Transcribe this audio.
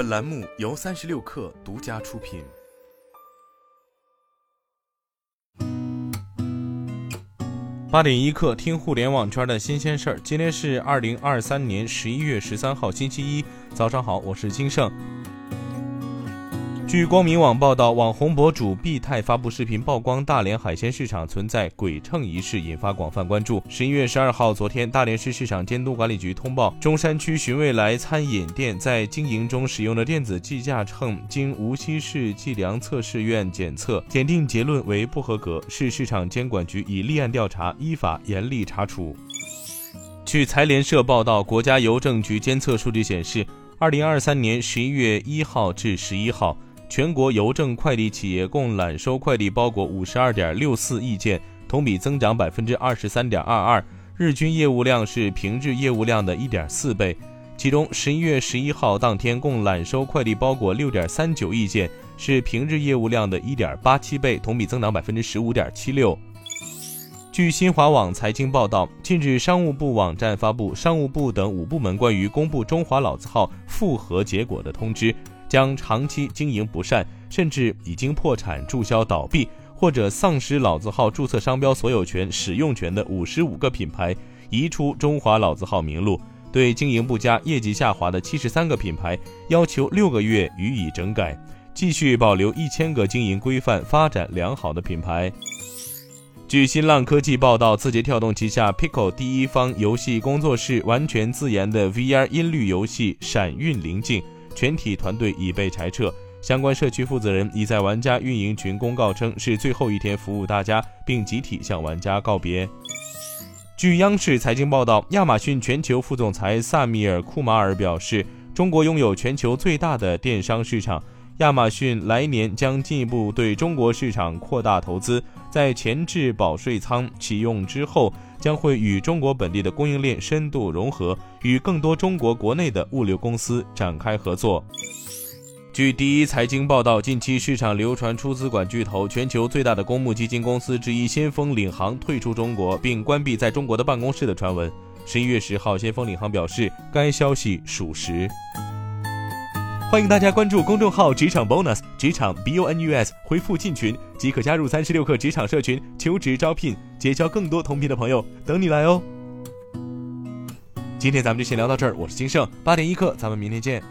本栏目由三十六氪独家出品。八点一刻，听互联网圈的新鲜事儿。今天是二零二三年十一月十三号，星期一，早上好，我是金盛。据光明网报道，网红博主毕泰发布视频曝光大连海鲜市场存在鬼秤一事，引发广泛关注。十一月十二号，昨天，大连市市场监督管理局通报，中山区寻味来餐饮店在经营中使用的电子计价秤经无锡市计量测试院检测检定结论为不合格，市市场监管局已立案调查，依法严厉查处。据财联社报道，国家邮政局监测数据显示，二零二三年十一月一号至十一号。全国邮政快递企业共揽收快递包裹五十二点六四亿件，同比增长百分之二十三点二二，日均业务量是平日业务量的一点四倍。其中，十一月十一号当天共揽收快递包裹六点三九亿件，是平日业务量的一点八七倍，同比增长百分之十五点七六。据新华网财经报道，近日商务部网站发布商务部等五部门关于公布中华老字号复核结果的通知。将长期经营不善，甚至已经破产、注销、倒闭或者丧失老字号注册商标所有权、使用权的五十五个品牌移出中华老字号名录；对经营不佳、业绩下滑的七十三个品牌，要求六个月予以整改，继续保留一千个经营规范、发展良好的品牌。据新浪科技报道，字节跳动旗下 Pico 第一方游戏工作室完全自研的 VR 音律游戏《闪韵灵境》。全体团队已被裁撤，相关社区负责人已在玩家运营群公告称是最后一天服务大家，并集体向玩家告别。据央视财经报道，亚马逊全球副总裁萨米尔·库马尔表示，中国拥有全球最大的电商市场，亚马逊来年将进一步对中国市场扩大投资，在前置保税仓启用之后。将会与中国本地的供应链深度融合，与更多中国国内的物流公司展开合作。据第一财经报道，近期市场流传出资管巨头、全球最大的公募基金公司之一先锋领航退出中国并关闭在中国的办公室的传闻。十一月十号，先锋领航表示该消息属实。欢迎大家关注公众号“职场 bonus”，职场 b o n u s，回复进群即可加入三十六课职场社群，求职招聘，结交更多同频的朋友，等你来哦。今天咱们就先聊到这儿，我是金盛，八点一刻，咱们明天见。